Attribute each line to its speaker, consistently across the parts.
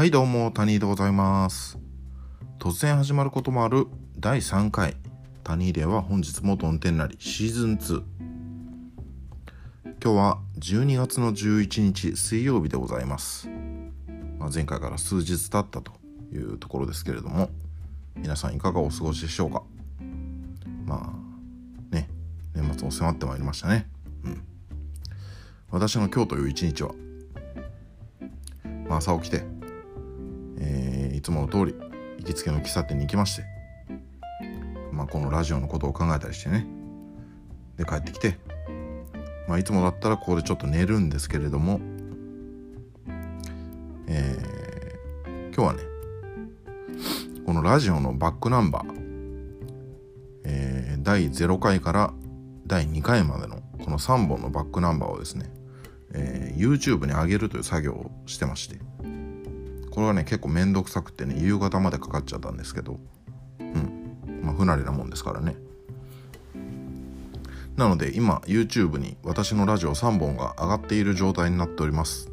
Speaker 1: はいどうも、谷井でございます。突然始まることもある第3回、谷井では本日もどん天なりシーズン2。今日は12月の11日水曜日でございます。まあ、前回から数日経ったというところですけれども、皆さんいかがお過ごしでしょうか？まあ、ね、年末も迫ってまいりましたね。うん。私の今日という一日は、まあ、朝起きて、えーいつもの通り行きつけの喫茶店に行きまして、まあ、このラジオのことを考えたりしてね。で帰ってきて、まあ、いつもだったらここでちょっと寝るんですけれども、えー今日はねこのラジオのバックナンバー、えー第0回から第2回までのこの3本のバックナンバーをですね、えー YouTube に上げるという作業をしてましてこれはね結構めんどくさくてね夕方までかかっちゃったんですけど。うん。まあ不慣れなもんですからね。なので今 YouTube に私のラジオ3本が上がっている状態になっております。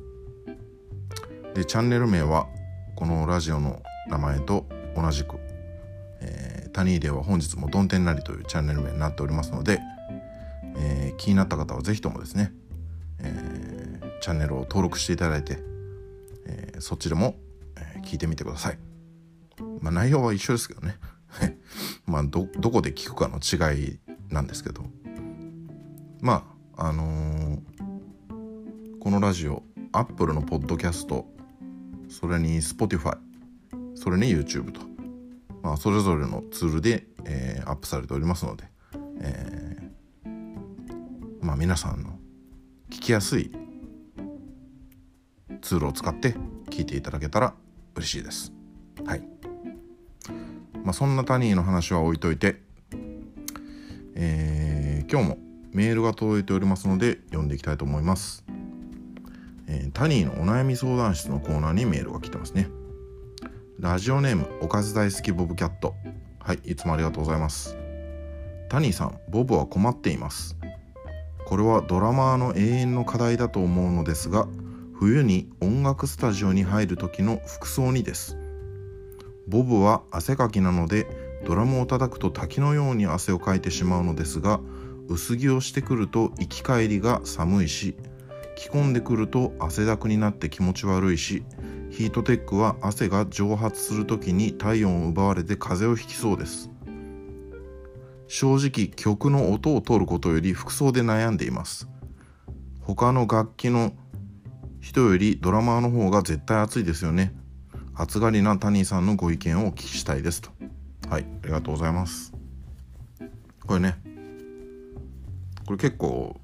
Speaker 1: でチャンネル名はこのラジオの名前と同じく「えー、谷井では本日もどん天なり」というチャンネル名になっておりますので、えー気になった方は是非ともですね、えーチャンネルを登録していただいて、えーそっちでも、聞いてみてください。まあ内容は一緒ですけどね。まあどどこで聞くかの違いなんですけどまああのーこのラジオ Apple のポッドキャストそれに Spotify それに YouTube と、まあ、それぞれのツールで、えーアップされておりますので、えーまあ皆さんの聞きやすいツールを使って聞いていただけたら嬉しいです。はい。まあそんなタニーの話は置いといて、えー今日もメールが届いておりますので読んでいきたいと思います。えータニーのお悩み相談室のコーナーにメールが来てますね。ラジオネームおかず大好きボブキャット。はい、いつもありがとうございます。タニーさん、ボブは困っています。これはドラマーの永遠の課題だと思うのですが、冬に音楽スタジオに入る時の服装にです。ボブは汗かきなのでドラムを叩くと滝のように汗をかいてしまうのですが薄着をしてくると行き帰りが寒いし着込んでくると汗だくになって気持ち悪いしヒートテックは汗が蒸発する時に体温を奪われて風邪をひきそうです正直曲の音を取ることより服装で悩んでいます他の楽器の人よりドラマーの方が絶対熱いですよね。暑がりなタニーさんのご意見をお聞きしたいですと。はいありがとうございます。これねこれ結構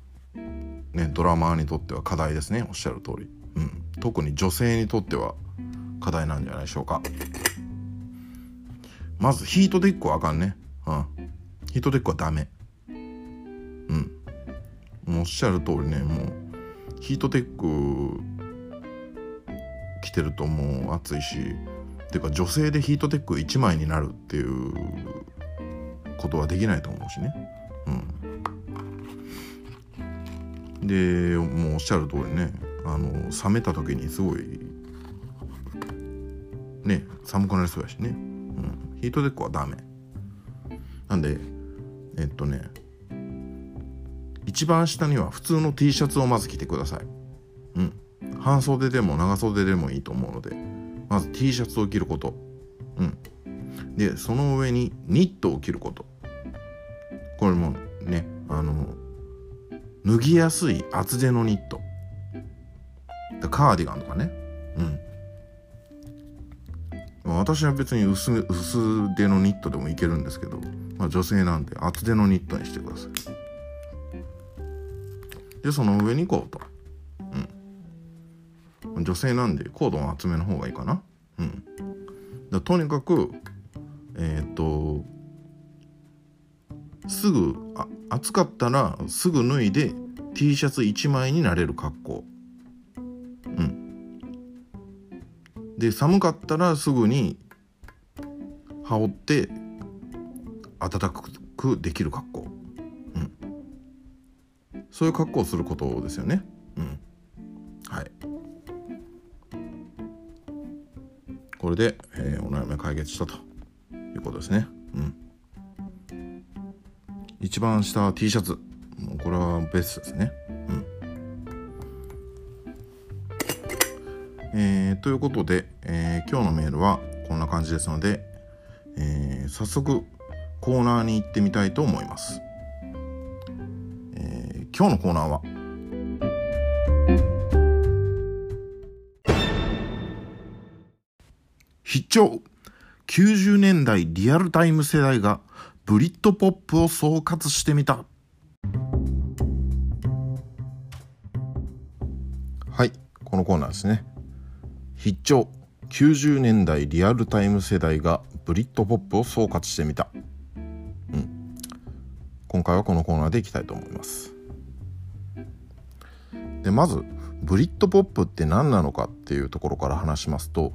Speaker 1: ねドラマーにとっては課題ですね。おっしゃる通り。うん。特に女性にとっては課題なんじゃないでしょうか。まずヒートテックはあかんね。うん。ヒートテックはダメ。うん。おっしゃる通りねもうヒートテック着てるともう暑いしっていうか女性でヒートテック1枚になるっていうことはできないと思うしね。うん。でもうおっしゃる通りねあの冷めた時にすごいね寒くなりそうやしね、うん、ヒートテックはダメ。なんでえっとね一番下には普通の T シャツをまず着てください。うん。半袖でも長袖でもいいと思うのでまず T シャツを着ること。うん。でその上にニットを着ること。これもねあの脱ぎやすい厚手のニット。カーディガンとかね。うん。私は別に薄薄手のニットでもいけるんですけど、まあ、女性なんで厚手のニットにしてください。でその上にコート。うん。女性なんでコードは厚めの方がいいかな。うん。だとにかくえっ、とすぐあ暑かったらすぐ脱いで T シャツ1枚になれる格好。うん。で寒かったらすぐに羽織って暖かくできる格好。そういう格好をすることですよね。うん。はい。これで、えー、お悩み解決したと。いうことですね。うん。一番下は T シャツ。もうこれはベストですね。うん。えー、ということで、えー、今日のメールはこんな感じですので、えー、早速コーナーに行ってみたいと思います、今日のコーナーは。必聴。90年代リアルタイム世代がブリッドポップを総括してみた。はいこのコーナーですね。必聴。90年代リアルタイム世代がブリットポップを総括してみた、うん、今回はこのコーナーでいきたいと思います。でまずブリットポップって何なのかっていうところから話しますと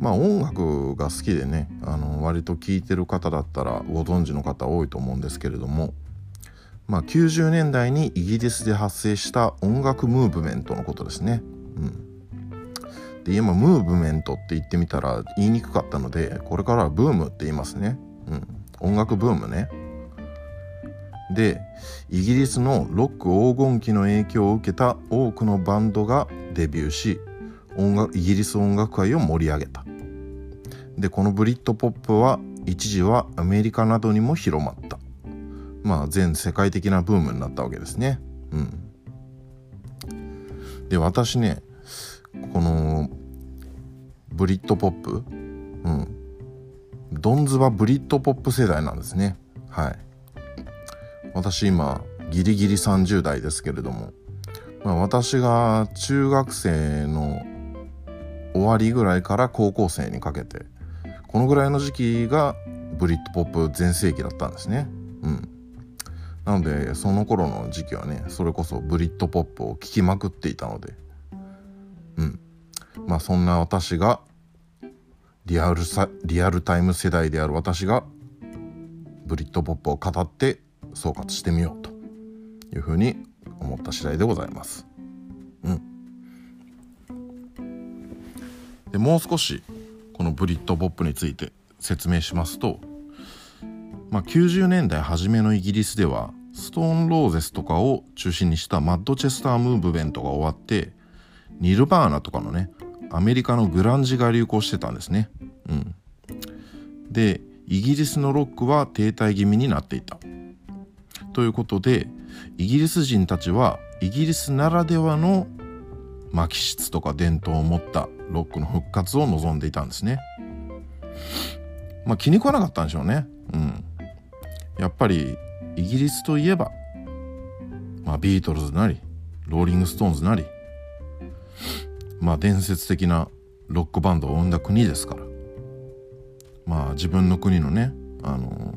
Speaker 1: まあ音楽が好きでねあの割と聴いてる方だったらご存知の方多いと思うんですけれどもまあ90年代にイギリスで発生した音楽ムーブメントのことですね。うん。で今ムーブメントって言ってみたら言いにくかったのでこれからはブームって言いますね、うん、音楽ブームね。でイギリスのロック黄金期の影響を受けた多くのバンドがデビューし音楽イギリス音楽界を盛り上げた。でこのブリッドポップは一時はアメリカなどにも広まった。まあ全世界的なブームになったわけですね。うん。で私ねこのブリットポップうん。ドンズバブリットポップ世代なんですね。はい。私今ギリギリ30代ですけれども、まあ、私が中学生の終わりぐらいから高校生にかけてこのぐらいの時期がブリットポップ全盛期だったんですね。うん。なのでその頃の時期はねそれこそブリットポップを聴きまくっていたのでうん。まあそんな私がリアルさリアルタイム世代である私がブリットポップを語って総括してみようというふうに思った次第でございます。うん、でもう少しこのブリッドポップについて説明しますと、まあ、90年代初めのイギリスではストーンローゼスとかを中心にしたマッドチェスタームーブメントが終わってニルバーナとかのねアメリカのグランジが流行してたんですね。うん、でイギリスのロックは停滞気味になっていた。ということでイギリス人たちはイギリスならではの気質とか伝統を持ったロックの復活を望んでいたんですね。まあ気に食わなかったんでしょうね。うん。やっぱりイギリスといえば、まあビートルズなり、ローリングストーンズなり、まあ伝説的なロックバンドを生んだ国ですからまあ自分の国のねあの、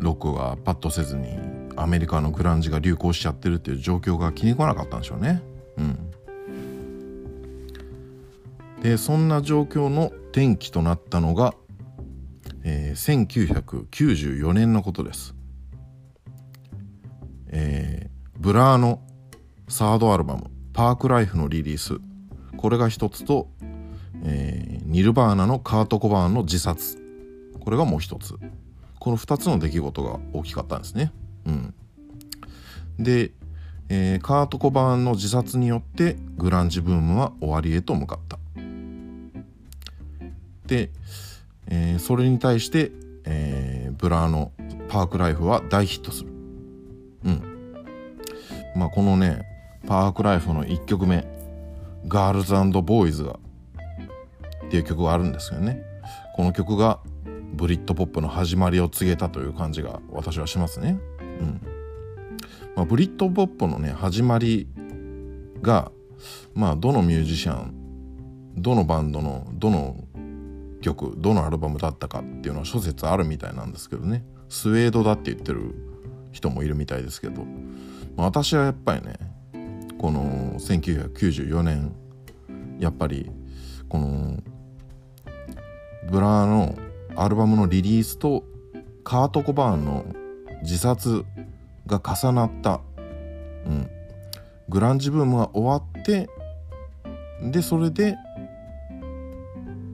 Speaker 1: ロックがパッとせずにアメリカのグランジが流行しちゃってるっていう状況が気に食わなかったんでしょうね。うん。でそんな状況の転機となったのが、えー、1994年のことです。えー、ブラーのサードアルバムパークライフのリリース。これが一つと、えー、ニルバーナのカート・コバーンの自殺。これがもう一つ。この2つの出来事が大きかったんですね。うん、で、えー、カート・コバーンの自殺によってグランジブームは終わりへと向かった。で、えー、それに対して、えー、ブラーのパークライフは大ヒットする。うん。まあこのねパークライフの1曲目「ガールズ＆ボーイズ」っていう曲があるんですよねこの曲がブリットポップの始まりを告げたという感じが私はしますね。うん。まあ、ブリットポップのね始まりがまあどのミュージシャンどのバンドのどの曲どのアルバムだったかっていうのは諸説あるみたいなんですけどね。スウェードだって言ってる人もいるみたいですけど、まあ、私はやっぱりねこの1994年やっぱりこのブラーのアルバムのリリースとカート・コバーンの自殺が重なった、うん、グランジブームが終わってでそれで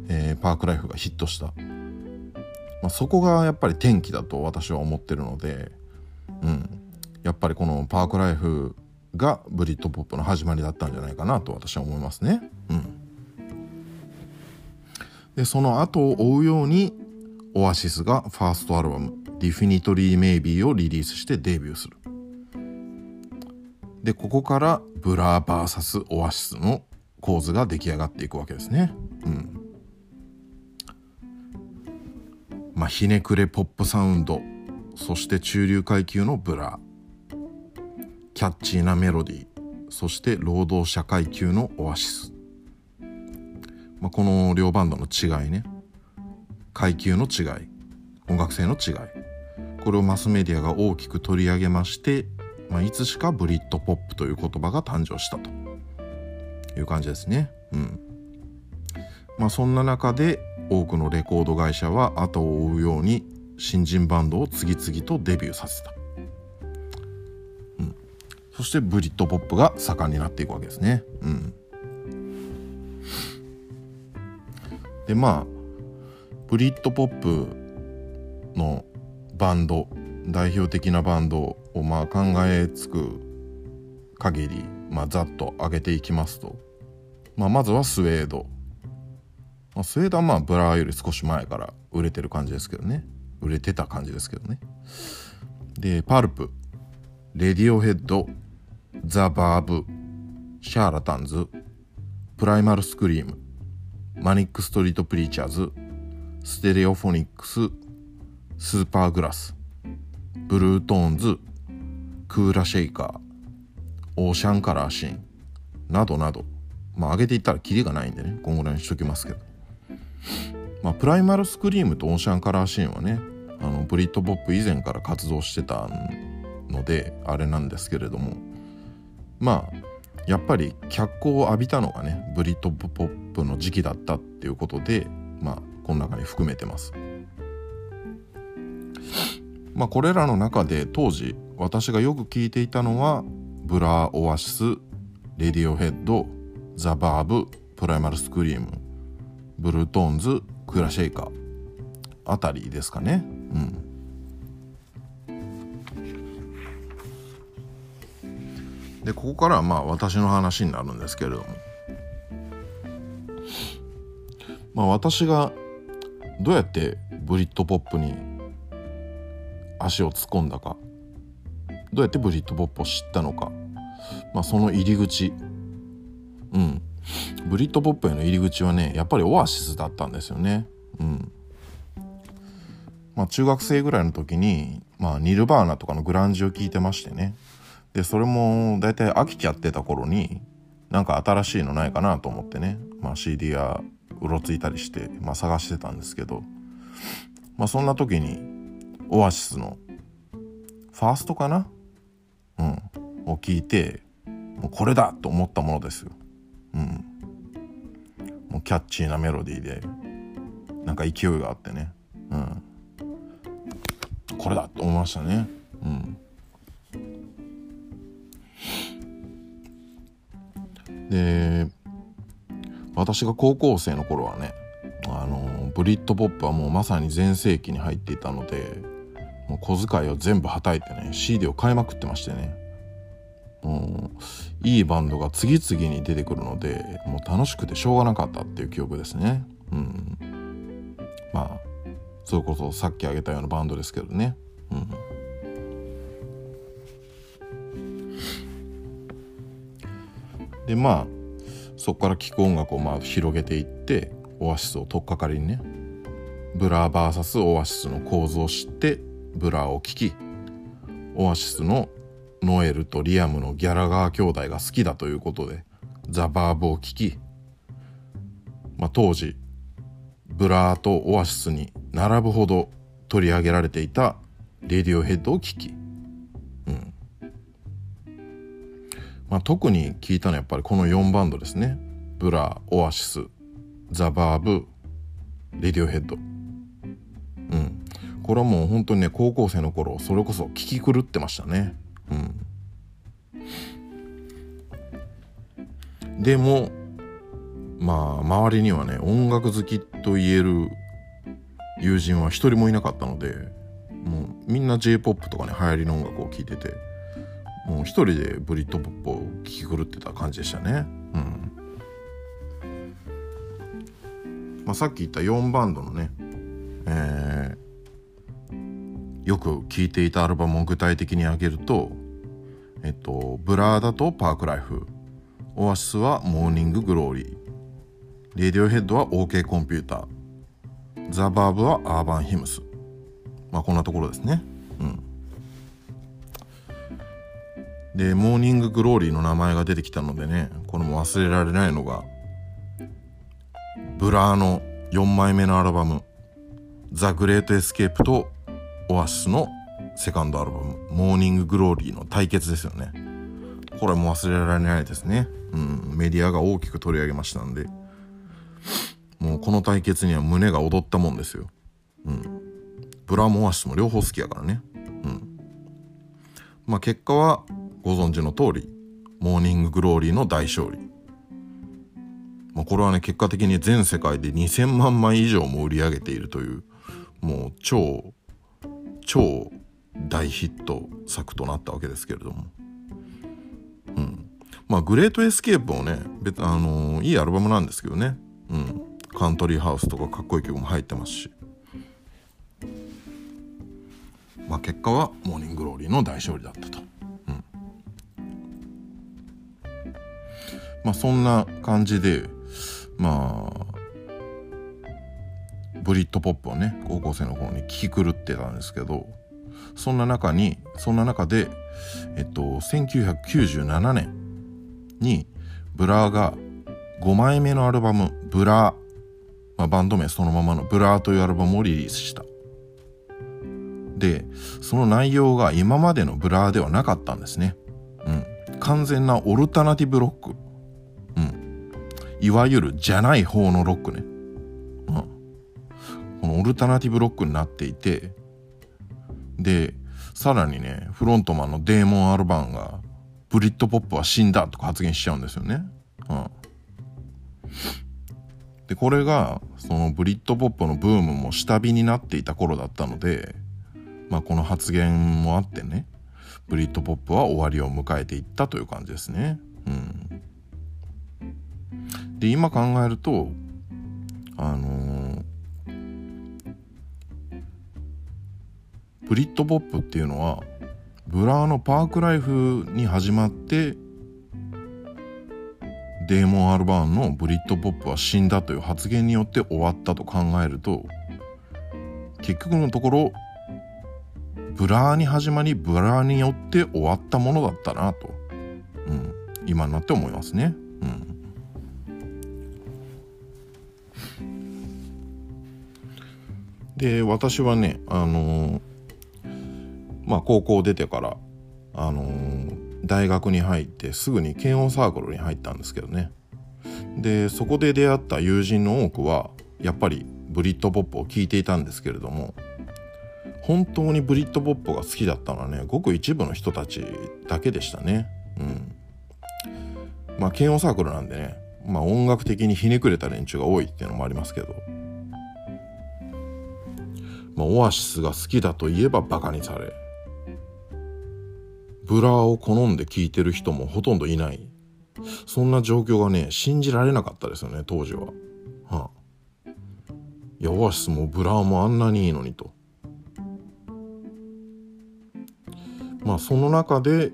Speaker 1: えー、パークライフがヒットした、まあ、そこがやっぱり転機だと私は思ってるので、うん、やっぱりこのパークライフがブリットポップの始まりだったんじゃないかなと私は思いますね。うん、でその後を追うようにオアシスがファーストアルバム「Definitely Maybe」をリリースしてデビューする。でここからブラー VS オアシスの構図が出来上がっていくわけですね。うん。まあひねくれポップサウンドそして中流階級のブラキャッチーなメロディーそして労働者階級のオアシス、まあ、この両バンドの違いね階級の違い音楽性の違いこれをマスメディアが大きく取り上げましてまあ、いつしかブリッドポップという言葉が誕生したという感じですね。うん。まあそんな中で多くのレコード会社は後を追うように新人バンドを次々とデビューさせた。うん。そしてブリットポップが盛んになっていくわけですね。うん。でまあブリットポップのバンド代表的なバンドをまあ考えつく限り、まあ、ざっと上げていきますと、まあ、まずはスウェード、まあ、スウェードはまあブラーより少し前から売れてる感じですけどね。売れてた感じですけどね。でパルプ。レディオヘッドザ・バーブシャーラタンズプライマルスクリームマニック・ストリート・プリーチャーズステレオフォニックススーパーグラスブルートーンズクーラシェイカーオーシャンカラーシーンなどなど。まあ上げていったらキリがないんでねこんぐらいにしときますけど。まあプライマルスクリームとオーシャンカラーシーンはねあのブリットポップ以前から活動してたのであれなんですけれども。まあやっぱり脚光を浴びたのがねブリットポップの時期だったっていうことでまあこの中に含めてます。まあ、これらの中で当時私がよく聞いていたのはブラーオアシスレディオヘッドザ・バーブプライマルスクリームブルートーンズクーラシェイカーあたりですかね。うん。でここからはまあ私の話になるんですけれども。まあ私がどうやってブリットポップに足を突っ込んだかどうやってブリットポップを知ったのか、まあ、その入り口。うん。ブリットポップへの入り口はねやっぱりオアシスだったんですよね。うん。まあ中学生ぐらいの時に、まあ、ニルバーナとかのグランジを聞いてましてね。でそれも大体飽きちゃってた頃になんか新しいのないかなと思ってね、まあ、CD やうろついたりして、まあ、探してたんですけど、まあ、そんな時にオアシスのファーストかな？うん。を聞いて、もうこれだと思ったものですよ。うん。もうキャッチーなメロディーで、なんか勢いがあってね。うん。これだと思いましたね。うん。で、私が高校生の頃はね、あの、ブリッドポップはもうまさに全盛期に入っていたので、もう小遣いを全部はたいてね CD を買いまくってましてね。もういいバンドが次々に出てくるのでもう楽しくてしょうがなかったっていう記憶ですね。うん。まあそれこそさっき挙げたようなバンドですけどね。うん。でまあそこから聴く音楽をまあ広げていってオアシスを取っかかりにねブラー VS オアシスの構図を知ってブラーを聴きオアシスのノエルとリアムのギャラガー兄弟が好きだということでザ・ヴァーヴを聴き、まあ、当時ブラーとオアシスに並ぶほど取り上げられていたレディオヘッドを聴き、まあ、特に聞いたのはやっぱりこの4バンドですね。ブラーオアシスザ・ヴァーヴレディオヘッド。うん。これはもう本当にね高校生の頃それこそ聞き狂ってましたね。うん。でもまあ周りにはね音楽好きと言える友人は一人もいなかったのでもうみんな j p o p とかね流行りの音楽を聴いててもう一人でブリットポップを聴き狂ってた感じでしたね。うん。まあ、さっき言った4バンドのね、えー、よく聴いていたアルバムを具体的に挙げるとえっとブラーだとパークライフオアシスはモーニンググローリーレディオヘッドは OK コンピューターザ・ヴァーヴはアーバン・ヒムス。まあこんなところですね。うん。でモーニング・グローリーの名前が出てきたのでねこれも忘れられないのがブラーの4枚目のアルバム「ザ・グレート・エスケープ」とオアシスのセカンドアルバム「モーニング・グローリー」の対決ですよねこれも忘れられないですねうんメディアが大きく取り上げましたんでもうこの対決には胸が躍ったもんですよ。うん。ブラーもオアシスも両方好きやからね。うん。まあ結果はご存知の通り、モーニンググローリーの大勝利。まあこれはね、結果的に全世界で2000万枚以上も売り上げているという、もう超、超大ヒット作となったわけですけれども。うん。まあ、グレートエスケープもね、別あのー、いいアルバムなんですけどね。うん。カントリーハウスとかかっこいい曲も入ってますしまあ結果はモーニンググローリーの大勝利だったと、まあそんな感じでまあブリットポップをね高校生の頃に聴き狂ってたんですけどそんな中にそんな中でえっと1997年にブラーが5枚目のアルバム「ブラー」まあ、バンド名そのままのブラーというアルバムをリリースした。で、その内容が今までのブラーではなかったんですね。うん。完全なオルタナティブロック。いわゆるじゃない方のロックね。うん。このオルタナティブロックになっていて、で、さらにね、フロントマンのデーモン・アルバーンが、ブリットポップは死んだとか発言しちゃうんですよね。うん。で、これが、そのブリットポップのブームも下火になっていた頃だったので、まあこの発言もあってね、ブリットポップは終わりを迎えていったという感じですね。うん。で、今考えると、あの、ブリットポップっていうのは、ブラーのパークライフに始まってデーモン・アルバーンのブリットポップは死んだという発言によって終わったと考えると結局のところブラーに始まりブラーによって終わったものだったなと、うん、今になって思いますね。うん、で私はねあのー、まあ高校出てからあのー大学に入ってすぐに軽音サークルに入ったんですけどね。でそこで出会った友人の多くはやっぱりブリットポップを聴いていたんですけれども本当にブリットポップが好きだったのはねごく一部の人たちだけでしたね。うん。まあ軽音サークルなんでねまあ音楽的にひねくれた連中が多いっていうのもありますけど。まあオアシスが好きだといえばバカにされブラーを好んで聴いてる人もほとんどいない。そんな状況がね、信じられなかったですよね、当時は。はあ、いや、オアシスもブラーもあんなにいいのにと。まあ、その中で、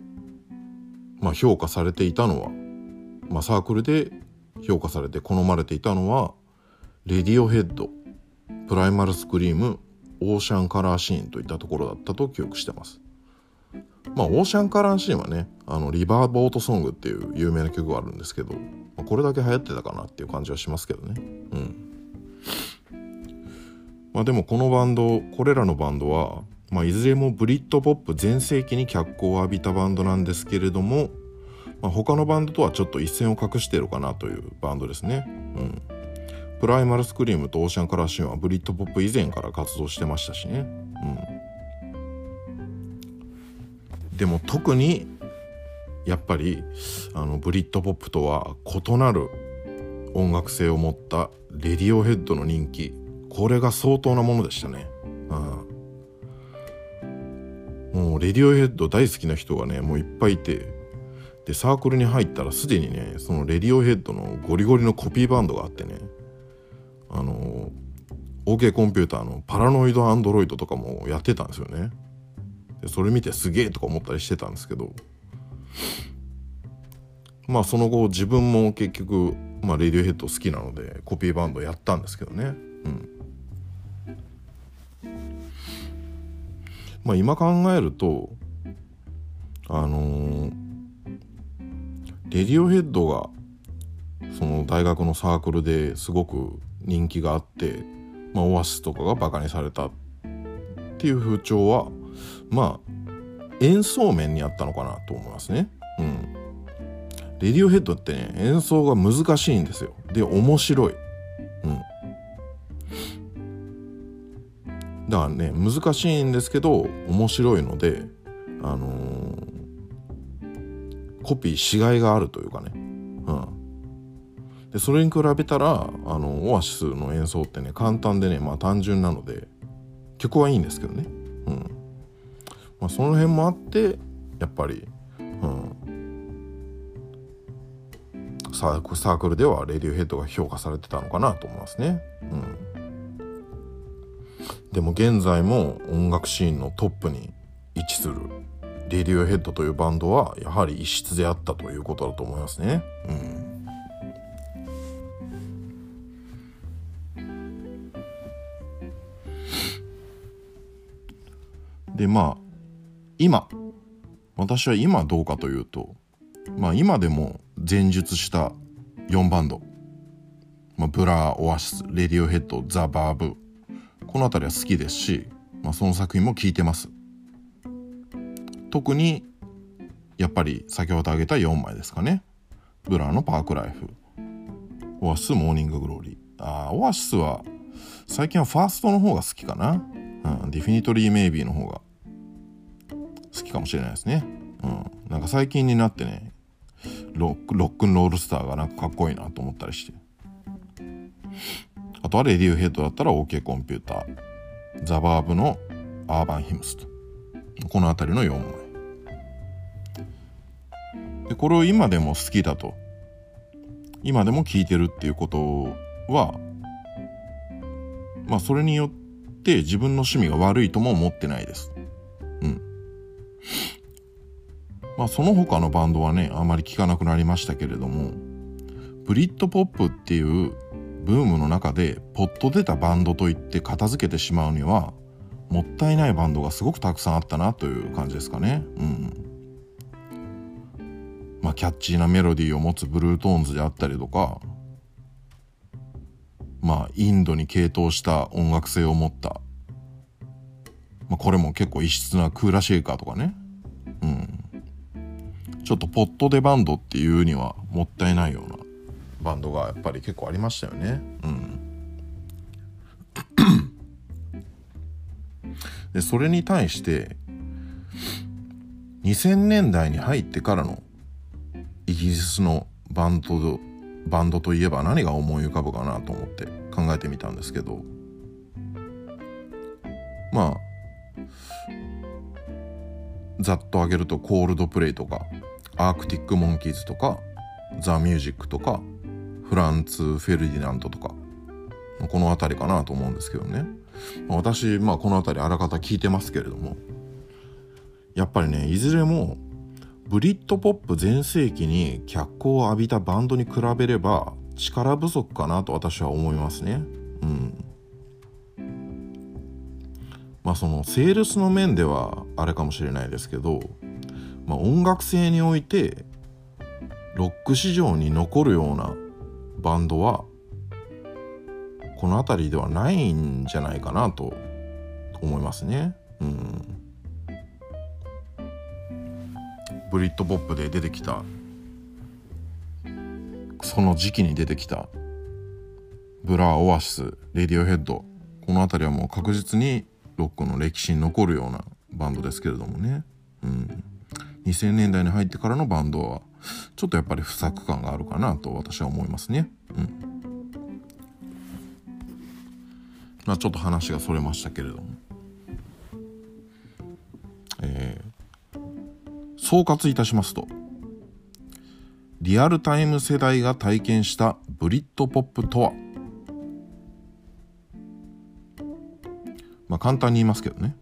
Speaker 1: まあ、評価されていたのは、まあ、サークルで評価されて好まれていたのは、レディオヘッド、プライマルスクリーム、オーシャンカラーシーンといったところだったと記憶してます。まあ、オーシャンカラーシーンはね、あの、リバーボートソングっていう有名な曲があるんですけど、まあ、これだけ流行ってたかなっていう感じはしますけどね。うん。まあでもこのバンド、これらのバンドは、まあいずれもブリットポップ全盛期に脚光を浴びたバンドなんですけれども、まあ、他のバンドとはちょっと一線を画してるかなというバンドですね。うん。プライマルスクリームとオーシャンカラーシーンはブリットポップ以前から活動してましたしね。うん。でも特にやっぱりあのブリットポップとは異なる音楽性を持ったレディオヘッドの人気。これが相当なものでしたね、うん、もうレディオヘッド大好きな人がねもういっぱいいて。でサークルに入ったらすでにねそのレディオヘッドのゴリゴリのコピーバンドがあってね。あの OK コンピューターのパラノイドアンドロイドとかもやってたんですよね。でそれ見てすげえとか思ったりしてたんですけど。まあその後自分も結局、まあ、レディオヘッド好きなのでコピーバンドやったんですけどね。うん。まあ今考えるとあのー、レディオヘッドがその大学のサークルですごく人気があって、まあ、オアシスとかがバカにされたっていう風潮はまあ演奏面にあったのかなと思いますね。うん。レディオヘッドってね演奏が難しいんですよ。で面白い。うん。だからね難しいんですけど面白いのであのー、コピーしがいがあるというかね、うん、でそれに比べたらあのオアシスの演奏ってね簡単でねまあ単純なので曲はいいんですけどね、うん。まあ、その辺もあってやっぱり、うん、サークルではレディオヘッドが評価されてたのかなと思いますね。うん。でも現在も音楽シーンのトップに位置するレディオヘッドというバンドはやはり異質であったということだと思いますね。うん、でまあ今私は今どうかというとまあ今でも前述した4バンド、まあ、ブラーオアシスレディオヘッドザ・ヴァーヴこの辺りは好きですし、まあ、その作品も聴いてます。特にやっぱり先ほど挙げた4枚ですかね。ブラーのパークライフオアシスモーニンググローリー。あオアシスは最近はファーストの方が好きかな、うん、ディフィニトリーメイビーの方が好きかもしれないですね。うん。なんか最近になってねロックロックンロールスターがなんかかっこいいなと思ったりして。あとはレディオヘッドだったら OK コンピューター。ザバーブのアーバンヒムスと。この辺りの4枚。でこれを今でも好きだと。今でも聴いてるっていうことはまあそれによって自分の趣味が悪いとも思ってないです。うん。まあその他のバンドはねあまり聴かなくなりましたけれどもブリットポップっていうブームの中でポッと出たバンドといって片付けてしまうにはもったいないバンドがすごくたくさんあったなという感じですかね。うん。まあキャッチーなメロディーを持つブルートーンズであったりとかまあインドに傾倒した音楽性を持った、まあ、これも結構異質なクーラーシェイカーとかね。うん。ちょっとポットでバンドっていうにはもったいないようなバンドがやっぱり結構ありましたよね。うん、でそれに対して2000年代に入ってからのイギリスのバンドバンドといえば何が思い浮かぶかなと思って考えてみたんですけどまあざっと挙げるとコールドプレイとかアークティック・モンキーズとかザ・ミュージックとかフランツ・フェルディナントとかこの辺りかなと思うんですけどね。私、まあ、この辺りあらかた聞いてますけれどもやっぱりねいずれもブリッドポップ全盛期に脚光を浴びたバンドに比べれば力不足かなと私は思いますね。うん。まあそのセールスの面ではあれかもしれないですけど、まあ、音楽性においてロック市場に残るようなバンドはこの辺りではないんじゃないかなと思いますね。うん、ブリッドポップで出てきたその時期に出てきたブラーオアシスレディオヘッドこの辺りはもう確実にロックの歴史に残るようなバンドですけれどもね、うん、2000年代に入ってからのバンドはちょっとやっぱり不作感があるかなと私は思いますね。うん。まあ、ちょっと話がそれましたけれども、えー、総括いたしますと。リアルタイム世代が体験したブリッドポップとは？まあ簡単に言いますけどね。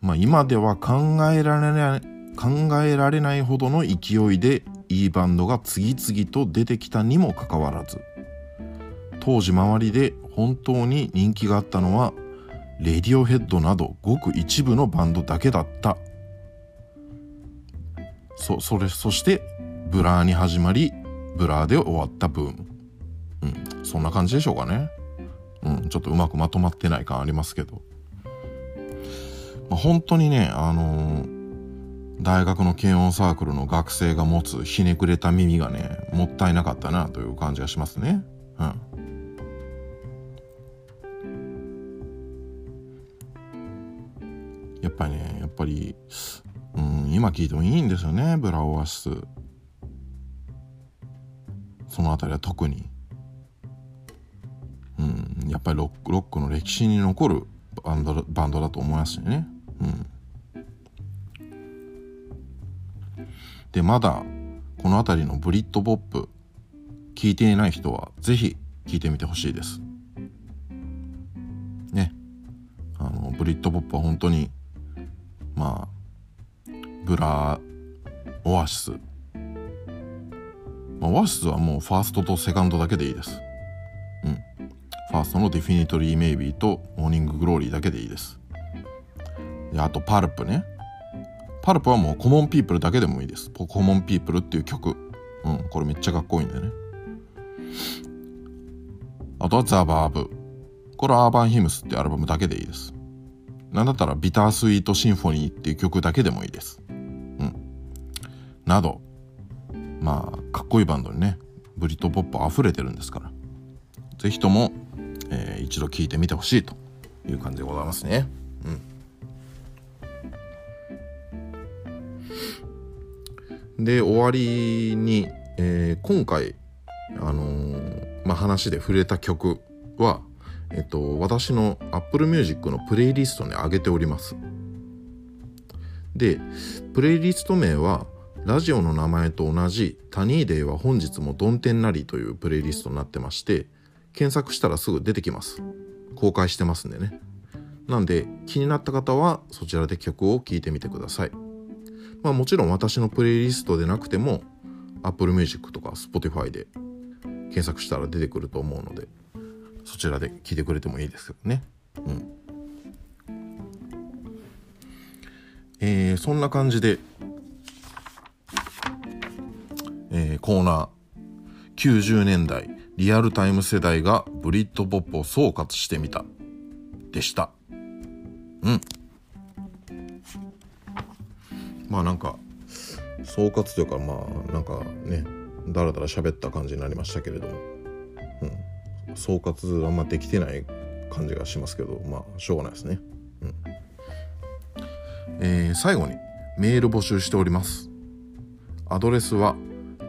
Speaker 1: まあ今では考えられない考えられないほどの勢いでいいバンドが次々と出てきたにもかかわらず当時周りで本当に人気があったのはレディオヘッドなどごく一部のバンドだけだった。そそれそしてブラーに始まりブラーで終わったブーム。うんそんな感じでしょうかね。うんちょっとうまくまとまってない感ありますけど、まあ、本当にねあのー、大学の軽音サークルの学生が持つひねくれた耳がねもったいなかったなという感じがしますね。うん。やっぱりねやっぱり、うん、今聞いてもいいんですよねブラオアシス。その辺りは特に、うん、やっぱりロックロックの歴史に残るバンドバンドだと思いますしね、うん、でまだこの辺りのブリットポップ聞いていない人は是非聞いてみてほしいです。ね。あのブリットポップは本当にまあブラーオアシス、まあ、オアシスはもうファーストとセカンドだけでいいです。ファーストのディフィニトリーメイビーとモーニンググローリーだけでいいです。であとパルプね。パルプはもうコモンピープルだけでもいいです。コモンピープルっていう曲。うんこれめっちゃかっこいいんだよね。あとはザ・バーブ。これはアーバンヒムスってアルバムだけでいいです。なんだったらビタースイートシンフォニーっていう曲だけでもいいです。うん。など、まあ、かっこいいバンドにね、ブリットポップ溢れてるんですから、ぜひとも、えー、一度聴いてみてほしいという感じでございますね。うん。で、終わりに、えー、今回、あのー、まあ、話で触れた曲は、えっと、私の Apple Music のプレイリストに上げております。で、プレイリスト名は、ラジオの名前と同じ、タニーデーは本日もドンテンなりというプレイリストになってまして、検索したらすぐ出てきます。公開してますんでね。なんで、気になった方はそちらで曲を聴いてみてください。まあもちろん私のプレイリストでなくても、Apple Music とか Spotify で検索したら出てくると思うので、そちらで聞いてくれてもいいですけどね。うん。えー、そんな感じで、えー、コーナー90年代リアルタイム世代がブリッドポップを総括してみたでした。うん。まあなんか総括というかまあなんかねだらだら喋った感じになりましたけれども、うん、総括あんまできてない感じがしますけどまあしょうがないですね。うんえー、最後にメール募集しております。アドレスは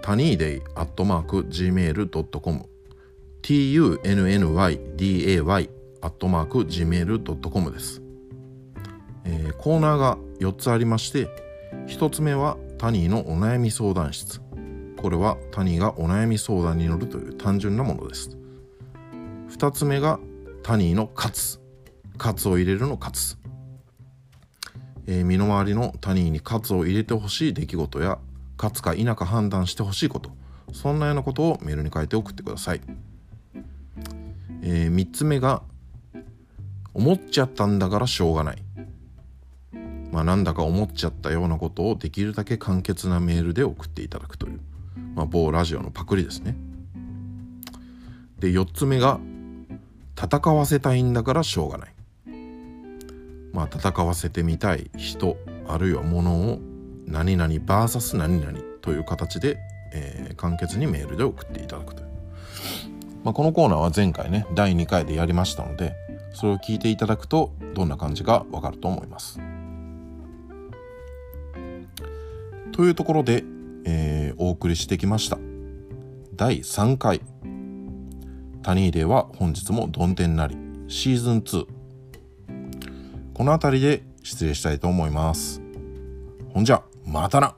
Speaker 1: タニーデイアットマーク gmail.com tunnyday アットマーク gmail.com です、えー、コーナーが4つありまして1つ目はタニーのお悩み相談室。これはタニーがお悩み相談に乗るという単純なものです。2つ目がタニーのカツ。カツを入れるのカツ、えー、身の回りのタニーにカツを入れてほしい出来事や勝つか否か判断してほしいこと。そんなようなことをメールに書いて送ってください、えー、3つ目が思っちゃったんだからしょうがない。まあなんだか思っちゃったようなことをできるだけ簡潔なメールで送っていただくという、まあ、某ラジオのパクリですね。で4つ目が戦わせたいんだからしょうがない。まあ戦わせてみたい人あるいは物を何々 VS 何々という形で、えー、簡潔にメールで送っていただくという、まあ、このコーナーは前回ね第2回でやりましたのでそれを聞いていただくとどんな感じかわかると思います。というところで、えー、お送りしてきました。第3回。タニーデーは本日もどん天なり。シーズン2この辺りで失礼したいと思います。ほんじゃ。またな。